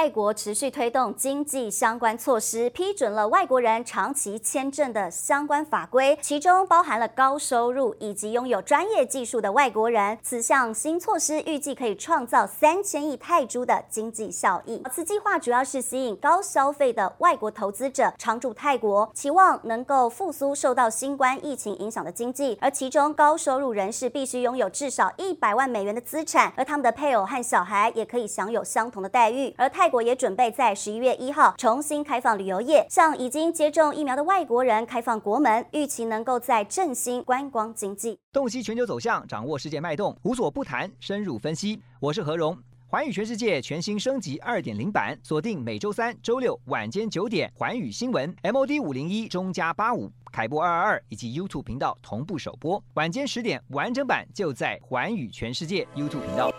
泰国持续推动经济相关措施，批准了外国人长期签证的相关法规，其中包含了高收入以及拥有专业技术的外国人。此项新措施预计可以创造三千亿泰铢的经济效益。此计划主要是吸引高消费的外国投资者常驻泰国，期望能够复苏受到新冠疫情影响的经济。而其中高收入人士必须拥有至少一百万美元的资产，而他们的配偶和小孩也可以享有相同的待遇。而泰国也准备在十一月一号重新开放旅游业，向已经接种疫苗的外国人开放国门，预期能够在振兴观光经济。洞悉全球走向，掌握世界脉动，无所不谈，深入分析。我是何荣，环宇全世界全新升级二点零版，锁定每周三、周六晚间九点，环宇新闻 MOD 五零一中加八五凯播二二二以及 YouTube 频道同步首播，晚间十点完整版就在环宇全世界 YouTube 频道。